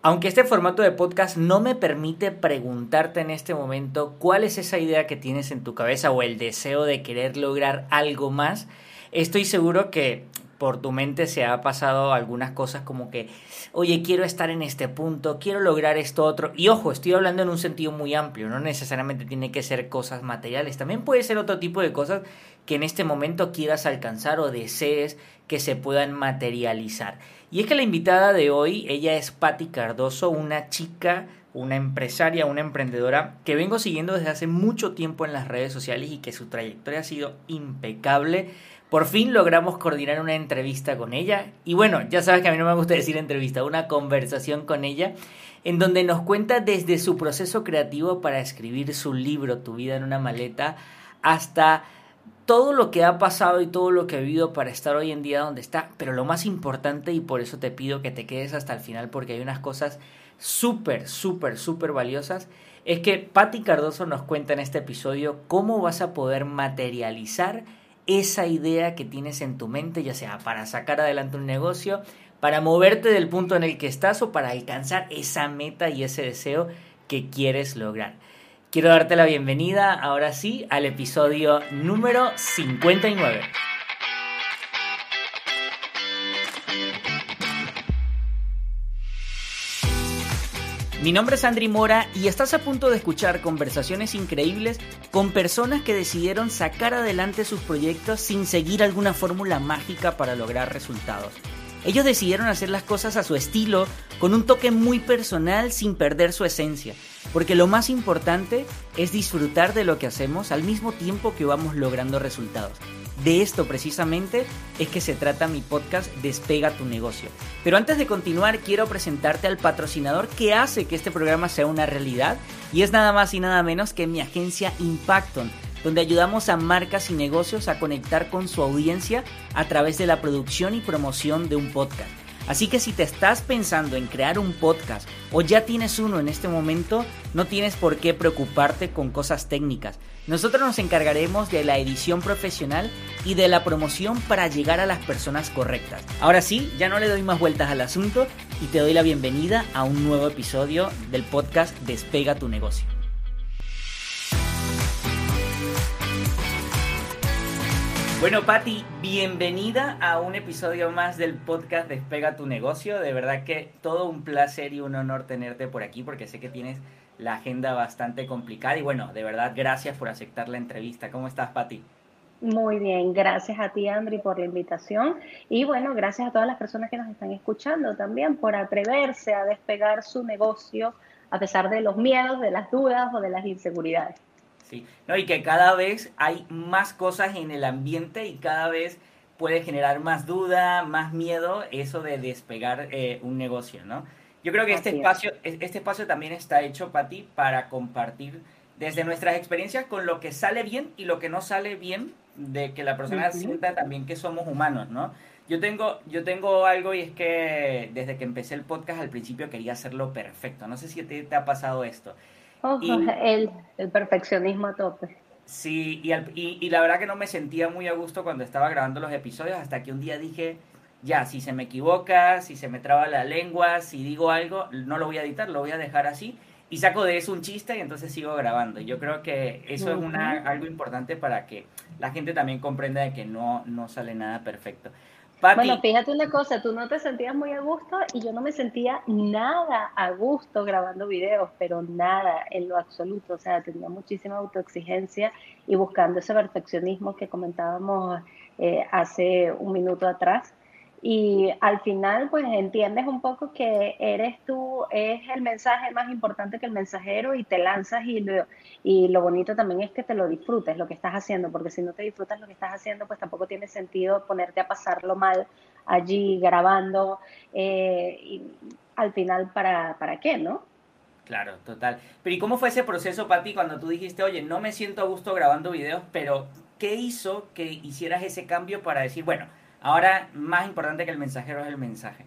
Aunque este formato de podcast no me permite preguntarte en este momento cuál es esa idea que tienes en tu cabeza o el deseo de querer lograr algo más, estoy seguro que por tu mente se ha pasado algunas cosas como que, oye, quiero estar en este punto, quiero lograr esto otro. Y ojo, estoy hablando en un sentido muy amplio, no necesariamente tiene que ser cosas materiales, también puede ser otro tipo de cosas que en este momento quieras alcanzar o desees que se puedan materializar. Y es que la invitada de hoy, ella es Patti Cardoso, una chica, una empresaria, una emprendedora que vengo siguiendo desde hace mucho tiempo en las redes sociales y que su trayectoria ha sido impecable. Por fin logramos coordinar una entrevista con ella. Y bueno, ya sabes que a mí no me gusta decir entrevista, una conversación con ella, en donde nos cuenta desde su proceso creativo para escribir su libro, Tu vida en una maleta, hasta todo lo que ha pasado y todo lo que ha vivido para estar hoy en día donde está. Pero lo más importante, y por eso te pido que te quedes hasta el final, porque hay unas cosas súper, súper, súper valiosas, es que Patti Cardoso nos cuenta en este episodio cómo vas a poder materializar esa idea que tienes en tu mente, ya sea para sacar adelante un negocio, para moverte del punto en el que estás o para alcanzar esa meta y ese deseo que quieres lograr. Quiero darte la bienvenida, ahora sí, al episodio número 59. Mi nombre es Andri Mora y estás a punto de escuchar conversaciones increíbles con personas que decidieron sacar adelante sus proyectos sin seguir alguna fórmula mágica para lograr resultados. Ellos decidieron hacer las cosas a su estilo, con un toque muy personal sin perder su esencia, porque lo más importante es disfrutar de lo que hacemos al mismo tiempo que vamos logrando resultados. De esto precisamente es que se trata mi podcast Despega tu negocio. Pero antes de continuar quiero presentarte al patrocinador que hace que este programa sea una realidad y es nada más y nada menos que mi agencia Impacton donde ayudamos a marcas y negocios a conectar con su audiencia a través de la producción y promoción de un podcast. Así que si te estás pensando en crear un podcast o ya tienes uno en este momento, no tienes por qué preocuparte con cosas técnicas. Nosotros nos encargaremos de la edición profesional y de la promoción para llegar a las personas correctas. Ahora sí, ya no le doy más vueltas al asunto y te doy la bienvenida a un nuevo episodio del podcast Despega tu negocio. Bueno, Patti, bienvenida a un episodio más del podcast Despega tu negocio. De verdad que todo un placer y un honor tenerte por aquí porque sé que tienes la agenda bastante complicada y bueno, de verdad gracias por aceptar la entrevista. ¿Cómo estás, Patti? Muy bien, gracias a ti, Andri, por la invitación. Y bueno, gracias a todas las personas que nos están escuchando también por atreverse a despegar su negocio a pesar de los miedos, de las dudas o de las inseguridades. Sí, no, y que cada vez hay más cosas en el ambiente y cada vez puede generar más duda, más miedo eso de despegar eh, un negocio, ¿no? Yo creo que este espacio, este espacio también está hecho para ti para compartir desde nuestras experiencias con lo que sale bien y lo que no sale bien, de que la persona sienta también que somos humanos, ¿no? Yo tengo, yo tengo algo y es que desde que empecé el podcast al principio quería hacerlo perfecto. No sé si te ha pasado esto el, perfeccionismo a tope. Sí, y, y, la verdad que no me sentía muy a gusto cuando estaba grabando los episodios hasta que un día dije, ya, si se me equivoca, si se me traba la lengua, si digo algo, no lo voy a editar, lo voy a dejar así y saco de eso un chiste y entonces sigo grabando. Yo creo que eso es una, algo importante para que la gente también comprenda de que no, no sale nada perfecto. Bueno, fíjate una cosa, tú no te sentías muy a gusto y yo no me sentía nada a gusto grabando videos, pero nada en lo absoluto. O sea, tenía muchísima autoexigencia y buscando ese perfeccionismo que comentábamos eh, hace un minuto atrás. Y al final, pues entiendes un poco que eres tú, es el mensaje más importante que el mensajero y te lanzas y lo, y lo bonito también es que te lo disfrutes lo que estás haciendo, porque si no te disfrutas lo que estás haciendo, pues tampoco tiene sentido ponerte a pasarlo mal allí grabando eh, y al final, ¿para, ¿para qué, no? Claro, total. Pero ¿y cómo fue ese proceso para ti cuando tú dijiste, oye, no me siento a gusto grabando videos, pero ¿qué hizo que hicieras ese cambio para decir, bueno, Ahora, más importante que el mensajero es el mensaje.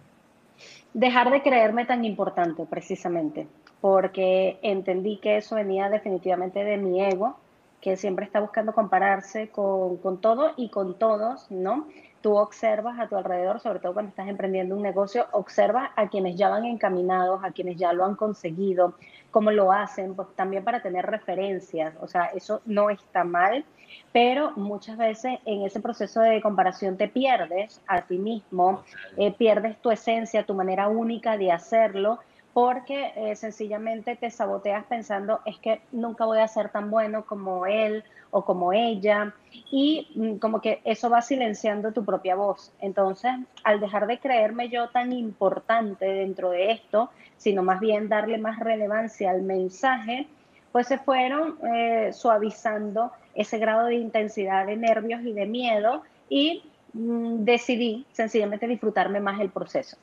Dejar de creerme tan importante, precisamente, porque entendí que eso venía definitivamente de mi ego, que siempre está buscando compararse con, todo y con todos, ¿no? Tú observas a tu alrededor, sobre todo cuando estás emprendiendo un negocio, observas a quienes ya van encaminados, a quienes ya lo han conseguido, cómo lo hacen, pues también para tener referencias. O sea, eso no está mal, pero muchas veces en ese proceso de comparación te pierdes a ti mismo, eh, pierdes tu esencia, tu manera única de hacerlo porque eh, sencillamente te saboteas pensando es que nunca voy a ser tan bueno como él o como ella y mm, como que eso va silenciando tu propia voz. Entonces, al dejar de creerme yo tan importante dentro de esto, sino más bien darle más relevancia al mensaje, pues se fueron eh, suavizando ese grado de intensidad de nervios y de miedo y mm, decidí sencillamente disfrutarme más el proceso.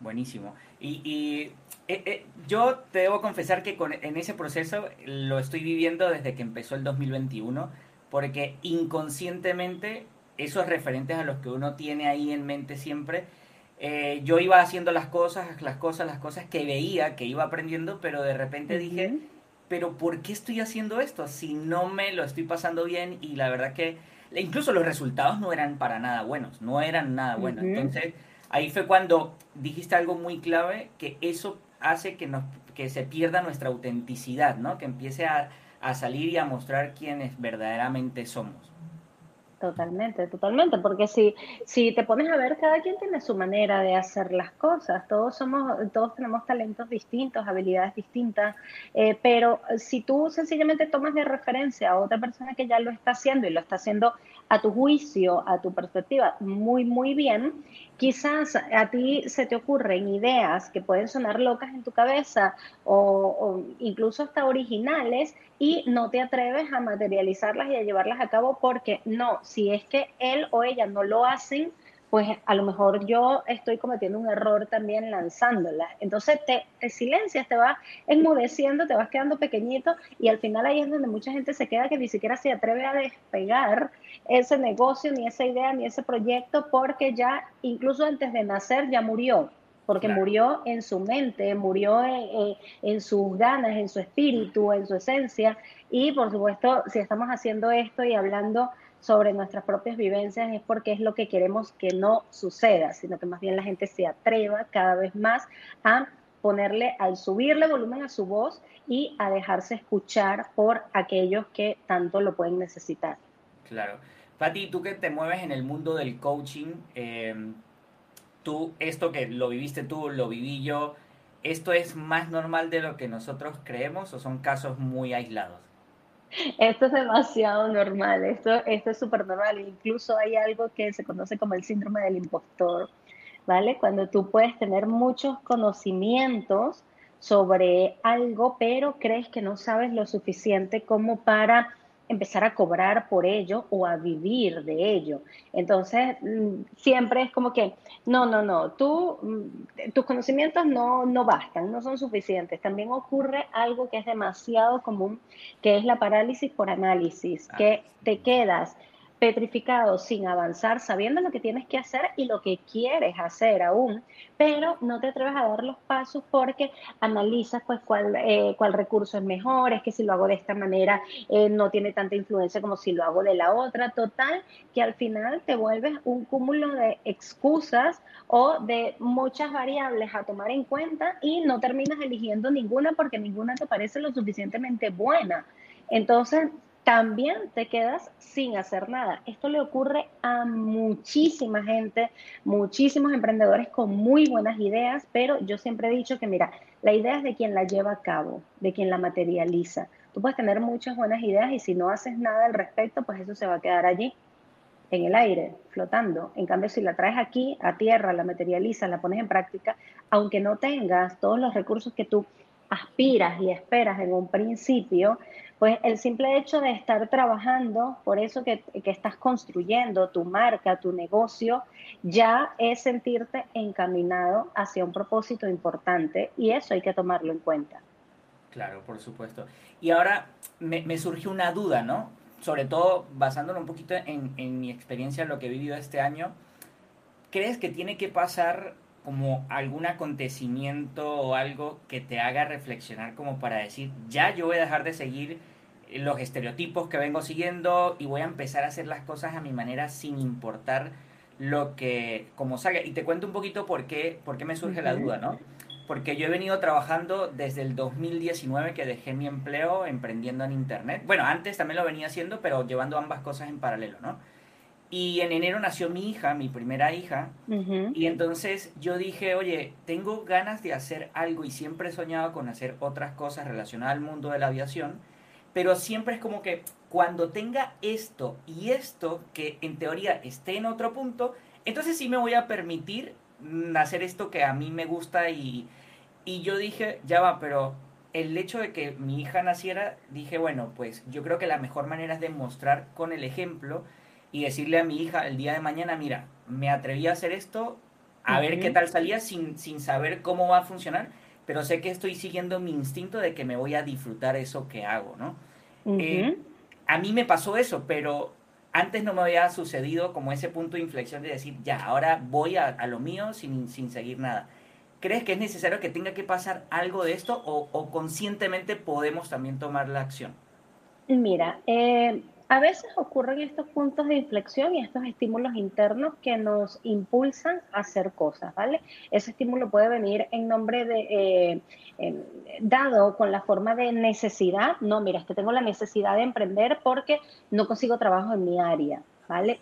Buenísimo. Y, eh, eh, yo te debo confesar que con, en ese proceso lo estoy viviendo desde que empezó el 2021, porque inconscientemente esos referentes a los que uno tiene ahí en mente siempre, eh, yo iba haciendo las cosas, las cosas, las cosas que veía, que iba aprendiendo, pero de repente dije, pero ¿por qué estoy haciendo esto si no me lo estoy pasando bien? Y la verdad que incluso los resultados no eran para nada buenos, no eran nada buenos. Entonces ahí fue cuando dijiste algo muy clave, que eso hace que, nos, que se pierda nuestra autenticidad, ¿no? Que empiece a, a salir y a mostrar quiénes verdaderamente somos. Totalmente, totalmente, porque si, si te pones a ver, cada quien tiene su manera de hacer las cosas, todos somos, todos tenemos talentos distintos, habilidades distintas, eh, pero si tú sencillamente tomas de referencia a otra persona que ya lo está haciendo y lo está haciendo a tu juicio, a tu perspectiva, muy, muy bien, quizás a ti se te ocurren ideas que pueden sonar locas en tu cabeza o, incluso hasta originales y no te atreves a materializarlas y a llevarlas a cabo porque no, si es que él o ella no lo hacen, pues a lo mejor yo estoy cometiendo un error también lanzándola. Entonces te, te, silencias, te vas enmudeciendo, te vas quedando pequeñito y al final ahí es donde mucha gente se queda que ni siquiera se atreve a despegar ese negocio, ni esa idea, ni ese proyecto, porque ya incluso antes de nacer ya murió porque murió en su mente, murió en, en, sus ganas, en su espíritu, en su esencia. Y por supuesto, si estamos haciendo esto y hablando sobre nuestras propias vivencias es porque es lo que queremos que no suceda, sino que más bien la gente se atreva cada vez más a ponerle, al subirle volumen a su voz y a dejarse escuchar por aquellos que tanto lo pueden necesitar. Claro. Pati, tú que te mueves en el mundo del coaching, eh, tú, esto que lo viviste tú, lo viví yo, ¿esto es más normal de lo que nosotros creemos o son casos muy aislados? Esto es demasiado normal, esto, esto es súper normal. Incluso hay algo que se conoce como el síndrome del impostor, ¿vale? Cuando tú puedes tener muchos conocimientos sobre algo, pero crees que no sabes lo suficiente como para empezar a cobrar por ello o a vivir de ello. Entonces, mm, siempre es como que, no, no, no, tú, mm, tus conocimientos no, no bastan, no son suficientes. También ocurre algo que es demasiado común, que es la parálisis por análisis, que te quedas petrificado sin avanzar, sabiendo lo que tienes que hacer y lo que quieres hacer aún, pero no te atreves a dar los pasos porque analizas pues cuál, eh, cuál recurso es mejor, es que si lo hago de esta manera eh, no tiene tanta influencia como si lo hago de la otra, total, que al final te vuelves un cúmulo de excusas o de muchas variables a tomar en cuenta y no terminas eligiendo ninguna porque ninguna te parece lo suficientemente buena. Entonces, también te quedas sin hacer nada. Esto le ocurre a muchísima gente, muchísimos emprendedores con muy buenas ideas, pero yo siempre he dicho que, mira, la idea es de quien la lleva a cabo, de quien la materializa. Tú puedes tener muchas buenas ideas y si no haces nada al respecto, pues eso se va a quedar allí, en el aire, flotando. En cambio, si la traes aquí, a tierra, la materializas, la pones en práctica, aunque no tengas todos los recursos que tú aspiras y esperas en un principio, pues el simple hecho de estar trabajando, por eso que, estás construyendo tu marca, tu negocio, ya es sentirte encaminado hacia un propósito importante y eso hay que tomarlo en cuenta. Claro, por supuesto. Y ahora me, surgió una duda, ¿no? Sobre todo basándolo un poquito en, en mi experiencia, lo que he vivido este año. ¿Crees que tiene que pasar como algún acontecimiento o algo que te haga reflexionar como para decir, ya yo voy a dejar de seguir los estereotipos que vengo siguiendo y voy a empezar a hacer las cosas a mi manera sin importar lo que, como salga. Y te cuento un poquito por qué, por qué me surge la duda, ¿no? Porque yo he venido trabajando desde el 2019 que dejé mi empleo emprendiendo en Internet. Bueno, antes también lo venía haciendo, pero llevando ambas cosas en paralelo, ¿no? Y en enero nació mi hija, mi primera hija, y entonces yo dije, oye, tengo ganas de hacer algo y siempre he soñado con hacer otras cosas relacionadas al mundo de la aviación, pero siempre es como que cuando tenga esto y esto, que en teoría esté en otro punto, entonces sí me voy a permitir hacer esto que a mí me gusta y, y yo dije, ya va, pero el hecho de que mi hija naciera, dije, bueno, pues yo creo que la mejor manera es demostrar con el ejemplo y decirle a mi hija el día de mañana, mira, me atreví a hacer esto, a ver qué tal salía sin, sin saber cómo va a funcionar, pero sé que estoy siguiendo mi instinto de que me voy a disfrutar eso que hago, ¿no? Eh, a mí me pasó eso, pero antes no me había sucedido como ese punto de inflexión de decir, ya, ahora voy a, a lo mío sin, sin, seguir nada. ¿Crees que es necesario que tenga que pasar algo de esto o, o conscientemente podemos también tomar la acción? Mira, eh, a veces ocurren estos puntos de inflexión y estos estímulos internos que nos impulsan a hacer cosas, ¿vale? Ese estímulo puede venir en nombre de, eh, dado con la forma de necesidad, no, mira, es que tengo la necesidad de emprender porque no consigo trabajo en mi área,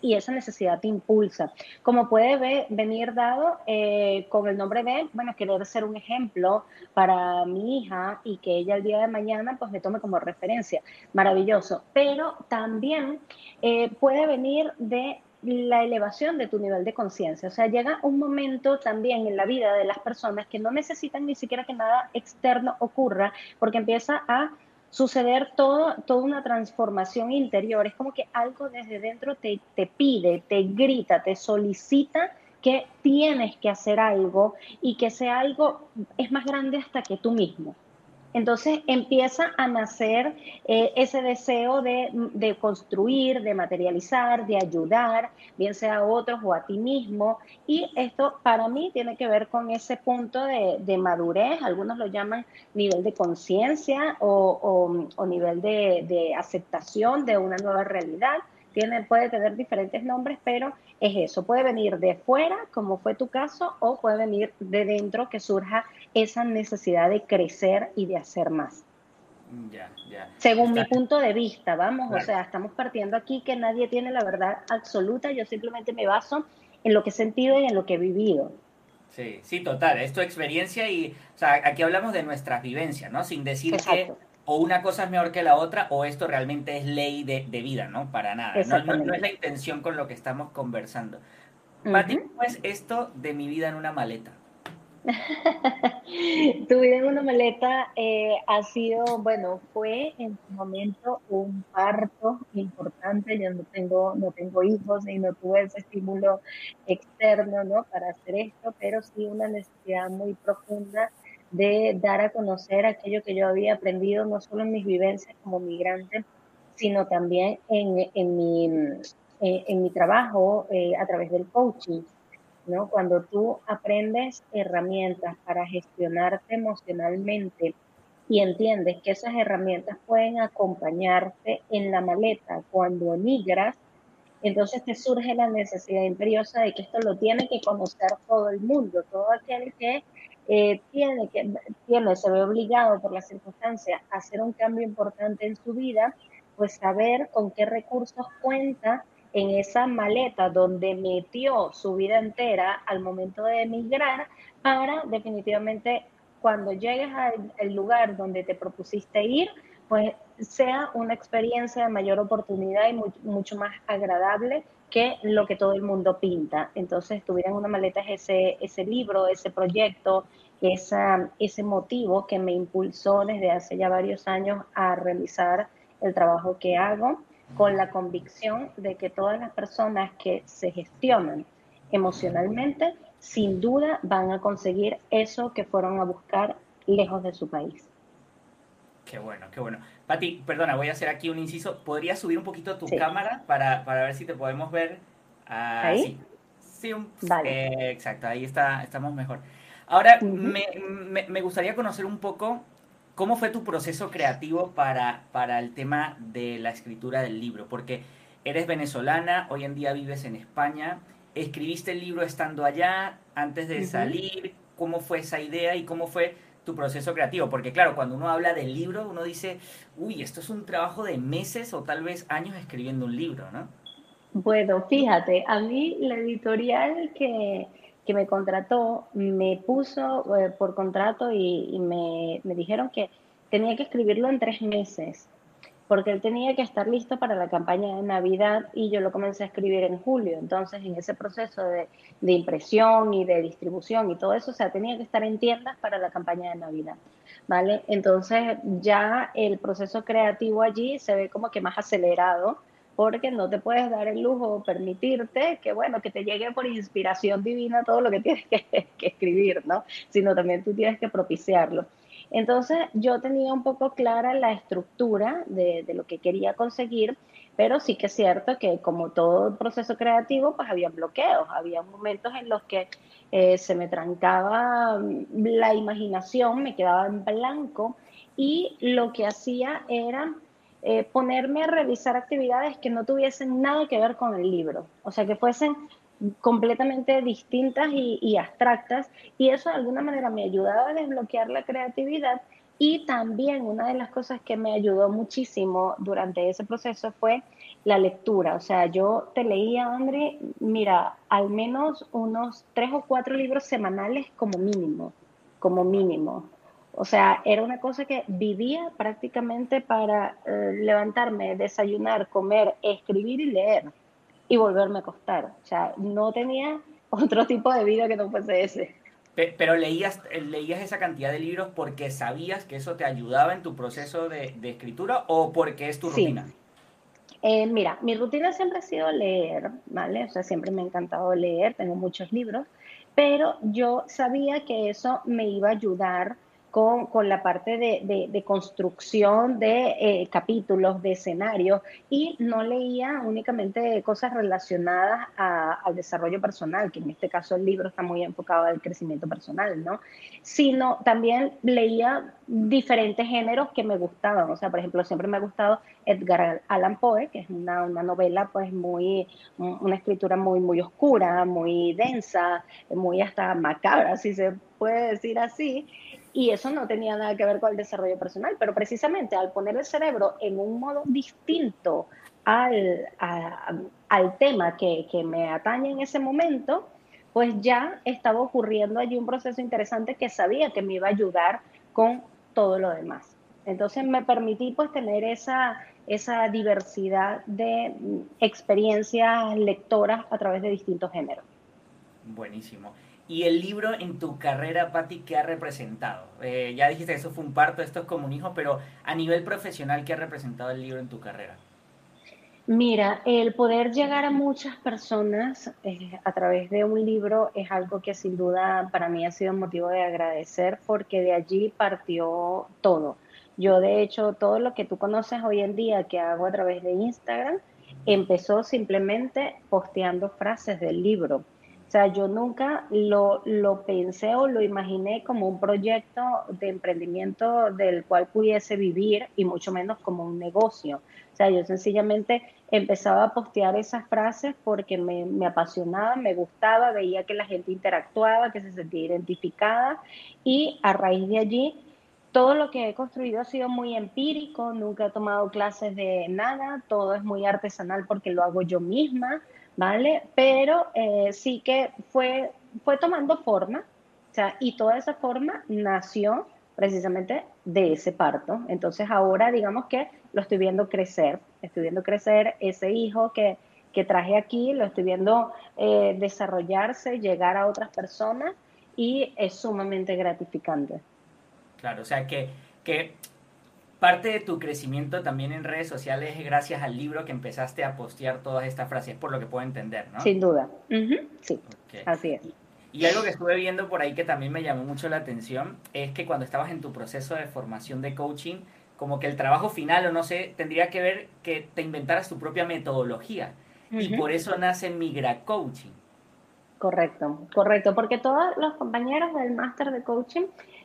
Y esa necesidad te impulsa. Como puede venir dado eh, con el nombre de, bueno, querer ser un ejemplo para mi hija y que ella el día de mañana pues me tome como referencia. Maravilloso. Pero también eh, puede venir de la elevación de tu nivel de conciencia. O sea, llega un momento también en la vida de las personas que no necesitan ni siquiera que nada externo ocurra, porque empieza a suceder todo, toda una transformación interior. Es como que algo desde dentro te, te pide, te grita, te solicita que tienes que hacer algo y que sea algo es más grande hasta que tú mismo. Entonces empieza a nacer eh, ese deseo de, construir, de materializar, de ayudar, bien sea a otros o a ti mismo. Y esto para mí tiene que ver con ese punto de, madurez, algunos lo llaman nivel de conciencia o, nivel de, de aceptación de una nueva realidad. Tiene, puede tener diferentes nombres, pero es eso. Puede venir de fuera, como fue tu caso, o puede venir de dentro, que surja esa necesidad de crecer y de hacer más. Ya, ya. Según mi punto de vista, vamos, o sea, estamos partiendo aquí que nadie tiene la verdad absoluta, yo simplemente me baso en lo que he sentido y en lo que he vivido. Sí, sí, total, es tu experiencia y, o sea, aquí hablamos de nuestras vivencias, ¿no? Sin decir que o una cosa es mejor que la otra o esto realmente es ley de, vida, ¿no? Para nada, no, no, es la intención con lo que estamos conversando. Mati, ¿cómo es esto de mi vida en una maleta? tu vida en una maleta eh, ha sido, bueno, fue en su momento un parto importante. Yo no tengo, no tengo hijos y no tuve ese estímulo externo, ¿no? Para hacer esto, pero sí una necesidad muy profunda de dar a conocer aquello que yo había aprendido, no solo en mis vivencias como migrante, sino también en, mi, en, mi trabajo eh, a través del coaching. ¿No? Cuando tú aprendes herramientas para gestionarte emocionalmente y entiendes que esas herramientas pueden acompañarte en la maleta cuando emigras, entonces te surge la necesidad imperiosa de que esto lo tiene que conocer todo el mundo, todo aquel que eh, tiene, que tiene, se ve obligado por las circunstancias a hacer un cambio importante en su vida, pues saber con qué recursos cuenta en esa maleta donde metió su vida entera al momento de emigrar para definitivamente cuando llegues al lugar donde te propusiste ir, pues sea una experiencia de mayor oportunidad y mucho más agradable que lo que todo el mundo pinta. Entonces, tuviera en una maleta ese, ese libro, ese proyecto, esa, ese motivo que me impulsó desde hace ya varios años a realizar el trabajo que hago, con la convicción de que todas las personas que se gestionan emocionalmente, sin duda van a conseguir eso que fueron a buscar lejos de su país. Qué bueno, qué bueno. Pati, perdona, voy a hacer aquí un inciso. ¿Podrías subir un poquito tu cámara para, para, ver si te podemos ver? ¿Ahí? Sí, vale. exacto, ahí está, estamos mejor. Ahora, me, me, gustaría conocer un poco cómo fue tu proceso creativo para, para el tema de la escritura del libro, porque eres venezolana, hoy en día vives en España ¿Escribiste el libro estando allá, antes de salir? ¿Cómo fue esa idea y cómo fue tu proceso creativo? Porque claro, cuando uno habla del libro, uno dice, uy, esto es un trabajo de meses o tal vez años escribiendo un libro, ¿no? Bueno, fíjate, a mí la editorial que, me contrató me puso eh, por contrato y, me, me, dijeron que tenía que escribirlo en tres meses porque él tenía que estar listo para la campaña de Navidad y yo lo comencé a escribir en julio. Entonces, en ese proceso de, impresión y de distribución y todo eso, o sea, tenía que estar en tiendas para la campaña de Navidad. ¿Vale? Entonces, ya el proceso creativo allí se ve como que más acelerado porque no te puedes dar el lujo o permitirte que, bueno, que te llegue por inspiración divina todo lo que tienes que, escribir, ¿no? Sino también tú tienes que propiciarlo. Entonces yo tenía un poco clara la estructura de, lo que quería conseguir, pero sí que es cierto que como todo proceso creativo, pues había bloqueos, había momentos en los que eh, se me trancaba la imaginación, me quedaba en blanco y lo que hacía era eh, ponerme a revisar actividades que no tuviesen nada que ver con el libro, o sea, que fuesen completamente distintas y, abstractas y eso de alguna manera me ayudaba a desbloquear la creatividad y también una de las cosas que me ayudó muchísimo durante ese proceso fue la lectura. O sea, yo te leía, André, mira, al menos unos tres o cuatro libros semanales como mínimo, como mínimo. O sea, era una cosa que vivía prácticamente para eh, levantarme, desayunar, comer, escribir y leer y volverme a acostar. O sea, no tenía otro tipo de vida que no fuese ese. Pero leías, leías esa cantidad de libros porque sabías que eso te ayudaba en tu proceso de, escritura o porque es tu rutina? Eh, mira, mi rutina siempre ha sido leer, ¿vale? O sea, siempre me ha encantado leer, tengo muchos libros, pero yo sabía que eso me iba a ayudar con, la parte de, construcción de eh, capítulos, de escenarios, y no leía únicamente cosas relacionadas al desarrollo personal, que en este caso el libro está muy enfocado al crecimiento personal, ¿no? Sino también leía diferentes géneros que me gustaban, o sea, por ejemplo, siempre me ha gustado Edgar Allan Poe, que es una, una novela pues muy, una escritura muy, muy oscura, muy densa, muy hasta macabra, si se puede decir así, y eso no tenía nada que ver con el desarrollo personal, pero precisamente al poner el cerebro en un modo distinto al, al tema que, que me atañe en ese momento, pues ya estaba ocurriendo allí un proceso interesante que sabía que me iba a ayudar con todo lo demás. Entonces me permití pues tener esa, esa diversidad de experiencias lectoras a través de distintos géneros. Buenísimo. ¿Y el libro en tu carrera, Patti, qué ha representado? Eh, ya dijiste que eso fue un parto, esto es como un hijo, pero a nivel profesional, ¿qué ha representado el libro en tu carrera? Mira, el poder llegar a muchas personas eh, a través de un libro es algo que sin duda para mí ha sido motivo de agradecer porque de allí partió todo. Yo de hecho todo lo que tú conoces hoy en día que hago a través de Instagram empezó simplemente posteando frases del libro. O sea, yo nunca lo, lo, pensé o lo imaginé como un proyecto de emprendimiento del cual pudiese vivir y mucho menos como un negocio. O sea, yo sencillamente empezaba a postear esas frases porque me, me apasionaba, me gustaba, veía que la gente interactuaba, que se sentía identificada y a raíz de allí todo lo que he construido ha sido muy empírico, nunca he tomado clases de nada, todo es muy artesanal porque lo hago yo misma. ¿Vale? Pero eh, sí que fue, fue tomando forma, o sea, y toda esa forma nació precisamente de ese parto. Entonces ahora digamos que lo estoy viendo crecer, estoy viendo crecer ese hijo que, que traje aquí, lo estoy viendo eh, desarrollarse, llegar a otras personas y es sumamente gratificante. Claro, o sea que, que Parte de tu crecimiento también en redes sociales es gracias al libro que empezaste a postear todas estas frases, por lo que puedo entender, ¿no? Sin duda. Sí, así es. Y algo que estuve viendo por ahí que también me llamó mucho la atención es que cuando estabas en tu proceso de formación de coaching, como que el trabajo final o no sé, tendría que ver que te inventaras tu propia metodología. Y por eso nace Migra Coaching. Correcto, correcto, porque todos los compañeros del máster de coaching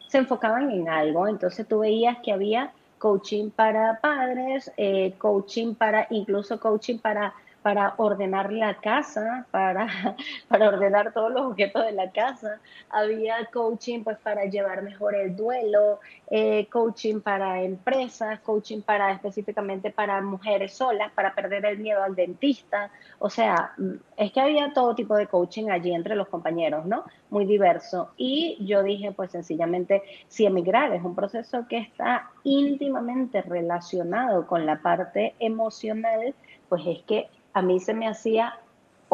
se enfocaban en algo, entonces tú veías que había coaching para padres, eh, coaching para, incluso coaching para para ordenar la casa, para, para ordenar todos los objetos de la casa. Había coaching pues para llevar mejor el duelo, eh, coaching para empresas, coaching para específicamente para mujeres solas, para perder el miedo al dentista. O sea, es que había todo tipo de coaching allí entre los compañeros, ¿no? Muy diverso. Y yo dije pues sencillamente, si emigrar es un proceso que está íntimamente relacionado con la parte emocional, pues es que a mí se me hacía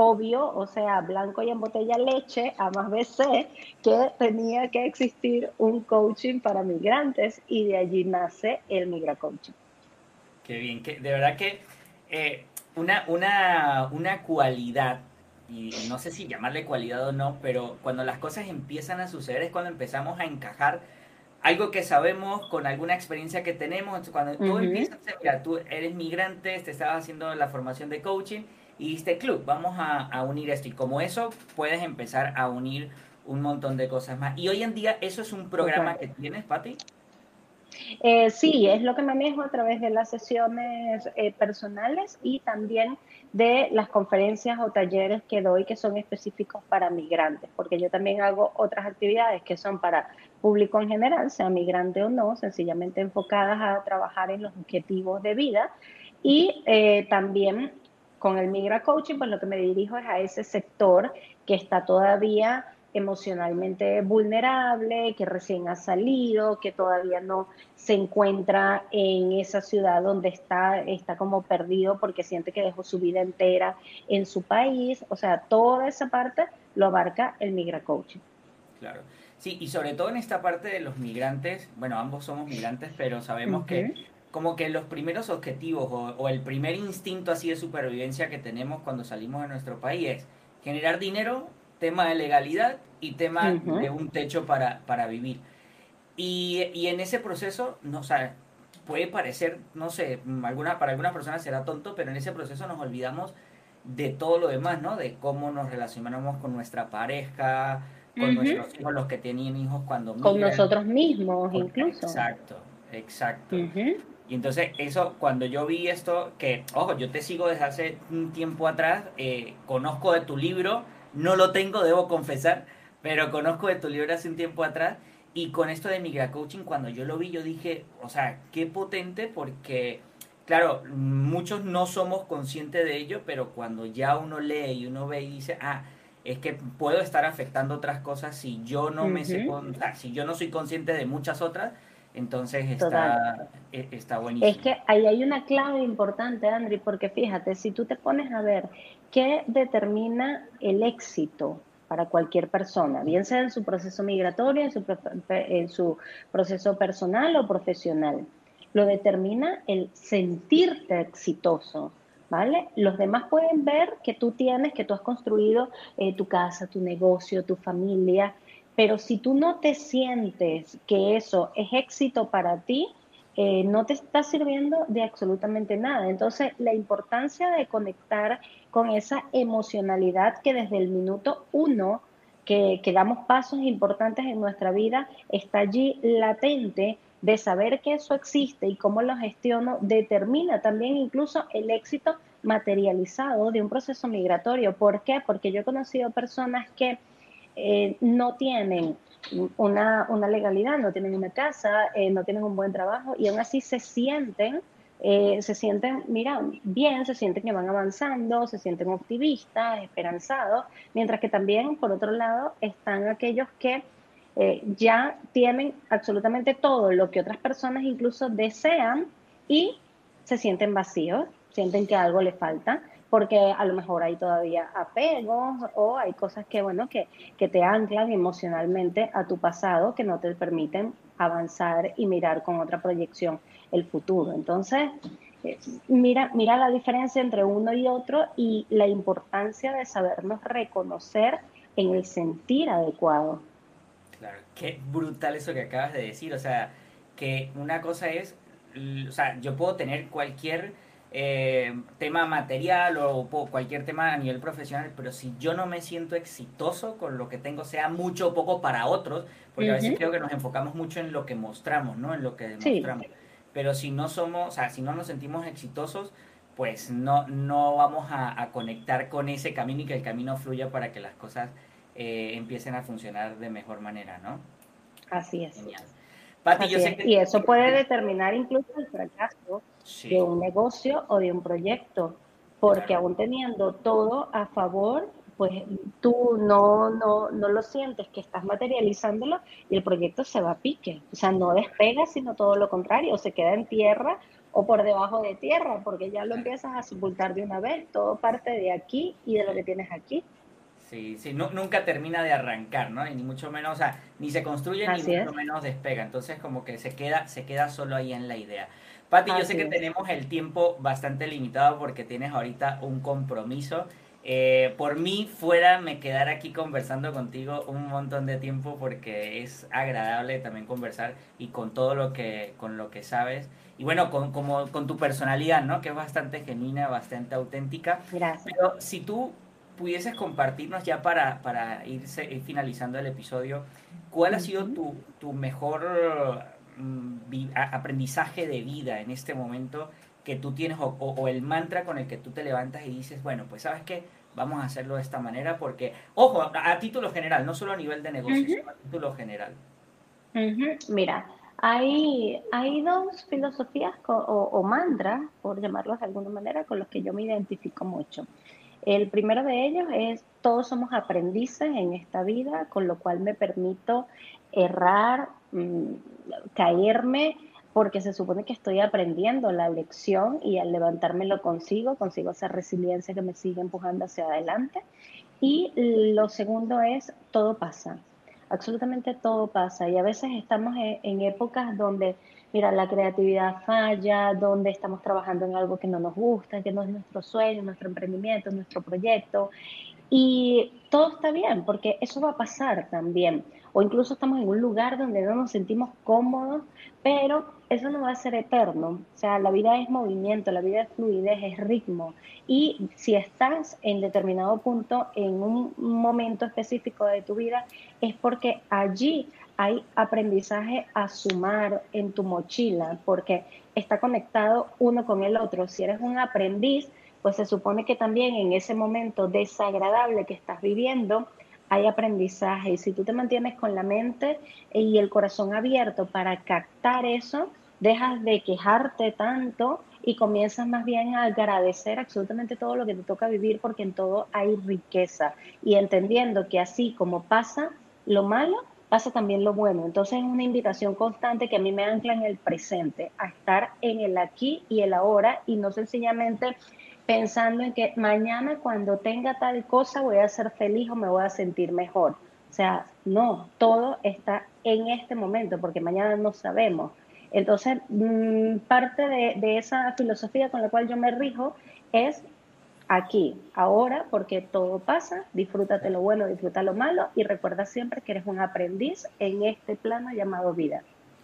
obvio, o sea, blanco y en botella leche, a más veces, que tenía que existir un coaching para migrantes y de allí nace el Migra Coaching. Qué bien, que de verdad que eh, una, una, una cualidad, y no sé si llamarle cualidad o no, pero cuando las cosas empiezan a suceder es cuando empezamos a encajar algo que sabemos con alguna experiencia que tenemos. Cuando tú empiezas, mira, tú eres migrante, te estabas haciendo la formación de coaching y este club, vamos a, unir esto. Y como eso, puedes empezar a unir un montón de cosas más. Y hoy en día, ¿eso es un programa que tienes, Patti? Eh, sí, es lo que manejo a través de las sesiones eh, personales y también de las conferencias o talleres que doy que son específicos para migrantes, porque yo también hago otras actividades que son para público en general, sea migrante o no, sencillamente enfocadas a trabajar en los objetivos de vida y eh, también con el Migra Coaching, pues lo que me dirijo es a ese sector que está todavía emocionalmente vulnerable, que recién ha salido, que todavía no se encuentra en esa ciudad donde está, está como perdido porque siente que dejó su vida entera en su país. O sea, toda esa parte lo abarca el Migra Coaching. Claro. Sí, y sobre todo en esta parte de los migrantes, bueno, ambos somos migrantes, pero sabemos que como que los primeros objetivos o, o, el primer instinto así de supervivencia que tenemos cuando salimos de nuestro país es generar dinero tema de legalidad y tema de un techo para, para vivir. Y, y, en ese proceso, no, o sea, puede parecer, no sé, alguna, para algunas personas será tonto, pero en ese proceso nos olvidamos de todo lo demás, ¿no? De cómo nos relacionamos con nuestra pareja, con nuestros hijos, los que tenían hijos cuando... Con nosotros mismos, incluso. Exacto, exacto. Y entonces eso, cuando yo vi esto, que, ojo, yo te sigo desde hace un tiempo atrás, eh, conozco de tu libro, no lo tengo, debo confesar, pero conozco de tu libro hace un tiempo atrás. Y con esto de Migra Coaching, cuando yo lo vi, yo dije, o sea, qué potente, porque, claro, muchos no somos conscientes de ello, pero cuando ya uno lee y uno ve y dice, ah, es que puedo estar afectando otras cosas si yo no me sé, si yo no soy consciente de muchas otras, entonces está, e, está buenísimo. Es que ahí hay una clave importante, Andri, porque fíjate, si tú te pones a ver qué determina el éxito para cualquier persona, bien sea en su proceso migratorio, en su, en su proceso personal o profesional, lo determina el sentirte exitoso. ¿Vale? Los demás pueden ver que tú tienes, que tú has construido eh, tu casa, tu negocio, tu familia, pero si tú no te sientes que eso es éxito para ti, eh, no te está sirviendo de absolutamente nada. Entonces, la importancia de conectar con esa emocionalidad que desde el minuto uno que, que damos pasos importantes en nuestra vida está allí latente de saber que eso existe y cómo lo gestiono, determina también incluso el éxito materializado de un proceso migratorio. ¿Por qué? Porque yo he conocido personas que eh, no tienen una, legalidad, no tienen una casa, eh, no tienen un buen trabajo y aún así se sienten, eh, se sienten, mira, bien, se sienten que van avanzando, se sienten optimistas, esperanzados, mientras que también, por otro lado, están aquellos que ya tienen absolutamente todo lo que otras personas incluso desean y se sienten vacíos, sienten que algo les falta porque a lo mejor hay todavía apegos o hay cosas que, bueno, que, que te anclan emocionalmente a tu pasado que no te permiten avanzar y mirar con otra proyección el futuro. Entonces, eh, mira, mira la diferencia entre uno y otro y la importancia de sabernos reconocer en el sentir adecuado. Claro, qué brutal eso que acabas de decir. O sea, que una cosa es, o sea, yo puedo tener cualquier eh, tema material o cualquier tema a nivel profesional, pero si yo no me siento exitoso con lo que tengo, sea mucho o poco para otros, porque a veces creo que nos enfocamos mucho en lo que mostramos, ¿no? En lo que demostramos. Pero si no somos, o sea, si no nos sentimos exitosos, pues no, no vamos a, conectar con ese camino y que el camino fluya para que las cosas eh, empiecen a funcionar de mejor manera, ¿no? Así es. Y eso puede determinar incluso el fracaso de un negocio o de un proyecto, porque aún teniendo todo a favor, pues tú no, no, no lo sientes que estás materializándolo y el proyecto se va a pique. O sea, no despega, sino todo lo contrario, se queda en tierra o por debajo de tierra, porque ya lo empiezas a sepultar de una vez, todo parte de aquí y de lo que tienes aquí. Sí, sí, no, nunca termina de arrancar, ¿no? Y ni mucho menos, o sea, ni se construye ni mucho menos despega. Entonces, como que se queda, se queda solo ahí en la idea. Pati, yo sé que tenemos el tiempo bastante limitado porque tienes ahorita un compromiso. Eh, por mí, fuera, me quedar aquí conversando contigo un montón de tiempo porque es agradable también conversar y con todo lo que, con lo que sabes. Y bueno, con, como, con tu personalidad, ¿no? Que es bastante genuina, bastante auténtica. Gracias. Pero si tú pudieses compartirnos ya para, para ir finalizando el episodio, ¿cuál ha sido tu, tu mejor mm, aprendizaje de vida en este momento que tú tienes o, el mantra con el que tú te levantas y dices, bueno, pues sabes qué, vamos a hacerlo de esta manera porque, ojo, a, título general, no solo a nivel de negocio, sino a título general. Mira, hay, hay dos filosofías o, o mantras, por llamarlos de alguna manera, con los que yo me identifico mucho. El primero de ellos es, todos somos aprendices en esta vida, con lo cual me permito errar, mm, caerme, porque se supone que estoy aprendiendo la lección y al levantarme lo consigo, consigo esa resiliencia que me sigue empujando hacia adelante. Y lo segundo es, todo pasa, absolutamente todo pasa. Y a veces estamos en épocas donde mira, la creatividad falla, donde estamos trabajando en algo que no nos gusta, que no es nuestro sueño, nuestro emprendimiento, nuestro proyecto. Y todo está bien, porque eso va a pasar también. O incluso estamos en un lugar donde no nos sentimos cómodos, pero eso no va a ser eterno. O sea, la vida es movimiento, la vida es fluidez, es ritmo. Y si estás en determinado punto, en un momento específico de tu vida, es porque allí hay aprendizaje a sumar en tu mochila, porque está conectado uno con el otro. Si eres un aprendiz, pues se supone que también en ese momento desagradable que estás viviendo, hay aprendizaje. Y si tú te mantienes con la mente y el corazón abierto para captar eso, dejas de quejarte tanto y comienzas más bien a agradecer absolutamente todo lo que te toca vivir porque en todo hay riqueza. Y entendiendo que así como pasa lo malo, pasa también lo bueno. Entonces es una invitación constante que a mí me ancla en el presente, a estar en el aquí y el ahora y no sencillamente pensando en que mañana cuando tenga tal cosa voy a ser feliz o me voy a sentir mejor. O sea, no, todo está en este momento porque mañana no sabemos. Entonces, mm, parte de, de esa filosofía con la cual yo me rijo es aquí, ahora, porque todo pasa, disfrútate lo bueno, disfruta lo malo y recuerda siempre que eres un aprendiz en este plano llamado vida.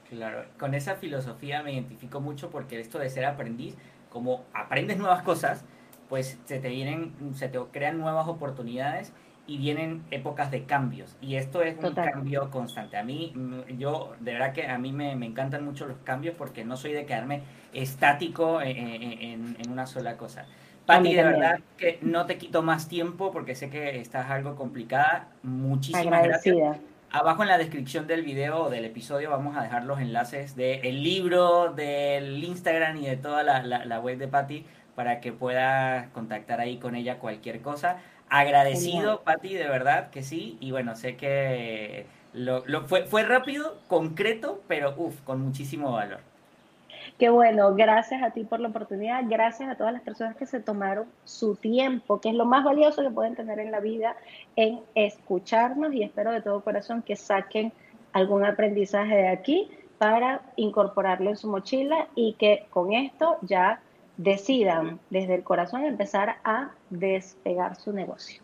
Claro, con esa filosofía me identifico mucho porque esto de ser aprendiz, como aprendes nuevas cosas, pues se te vienen, se te crean nuevas oportunidades y vienen épocas de cambios. Y esto es un cambio constante. A mí, mm, yo, de verdad que a mí me, encantan mucho los cambios porque no soy de quedarme estático en una sola cosa. Pati, de verdad que no te quito más tiempo porque sé que estás algo complicada. Muchísimas gracias. Abajo en la descripción del video o del episodio vamos a dejar los enlaces del libro, del Instagram y de toda la, web de Patti para que pueda contactar ahí con ella cualquier cosa. Agradecido, Patti, de verdad que sí. Y bueno, sé que lo, fue, fue rápido, concreto, pero uff, con muchísimo valor. Qué bueno, gracias a ti por la oportunidad, gracias a todas las personas que se tomaron su tiempo, que es lo más valioso que pueden tener en la vida, en escucharnos y espero de todo corazón que saquen algún aprendizaje de aquí para incorporarlo en su mochila y que con esto ya decidan desde el corazón empezar a despegar su negocio.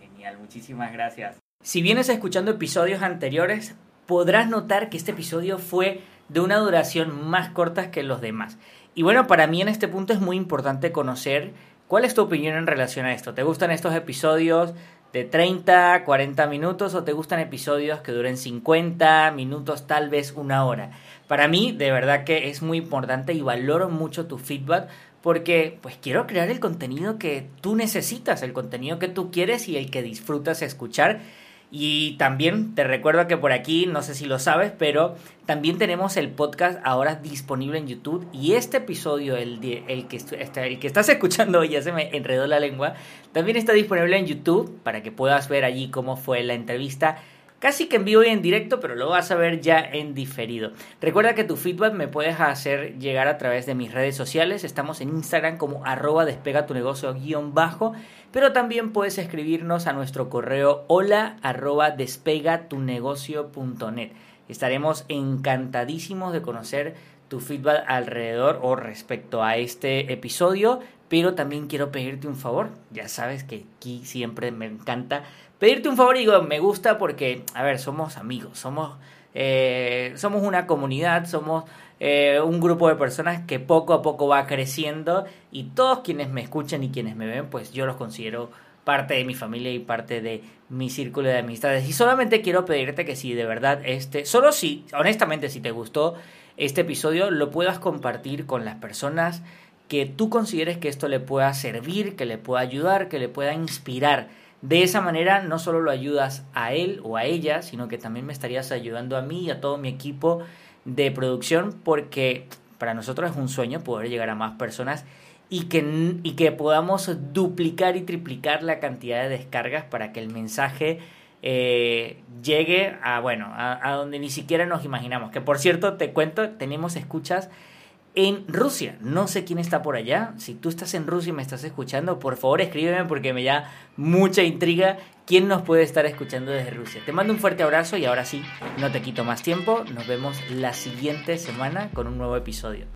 Genial, muchísimas gracias. Si vienes escuchando episodios anteriores, podrás notar que este episodio fue de una duración más corta que los demás. Y bueno, para mí en este punto es muy importante conocer cuál es tu opinión en relación a esto. ¿Te gustan estos episodios de 30, 40 minutos o te gustan episodios que duren 50 minutos, tal vez una hora? Para mí, de verdad que es muy importante y valoro mucho tu feedback porque pues quiero crear el contenido que tú necesitas, el contenido que tú quieres y el que disfrutas escuchar. Y también te recuerdo que por aquí, no sé si lo sabes, pero también tenemos el podcast ahora disponible en YouTube. Y este episodio, el, el, que, este, el que estás escuchando ya se me enredó la lengua, también está disponible en YouTube para que puedas ver allí cómo fue la entrevista casi que en vivo y en directo, pero lo vas a ver ya en diferido. Recuerda que tu feedback me puedes hacer llegar a través de mis redes sociales. Estamos en Instagram como arroba despega tu negocio guion bajo, pero también puedes escribirnos a nuestro correo hola arroba despegatunegocio.net. Estaremos encantadísimos de conocer tu feedback alrededor o respecto a este episodio, pero también quiero pedirte un favor. Ya sabes que aquí siempre me encanta pedirte un favor y me gusta porque, a ver, somos amigos, somos, eh, somos una comunidad, somos eh, un grupo de personas que poco a poco va creciendo y todos quienes me escuchan y quienes me ven, pues yo los considero parte de mi familia y parte de mi círculo de amistades. Y solamente quiero pedirte que si de verdad este, solo si, honestamente, si te gustó este episodio, lo puedas compartir con las personas que tú consideres que esto le pueda servir, que le pueda ayudar, que le pueda inspirar de esa manera no solo lo ayudas a él o a ella, sino que también me estarías ayudando a mí y a todo mi equipo de producción porque para nosotros es un sueño poder llegar a más personas y que, y que podamos duplicar y triplicar la cantidad de descargas para que el mensaje eh, llegue a, bueno, a, a donde ni siquiera nos imaginamos. Que por cierto, te cuento, tenemos escuchas en Rusia. No sé quién está por allá. Si tú estás en Rusia y me estás escuchando, por favor escríbeme porque me da mucha intriga quién nos puede estar escuchando desde Rusia. Te mando un fuerte abrazo y ahora sí, no te quito más tiempo. Nos vemos la siguiente semana con un nuevo episodio.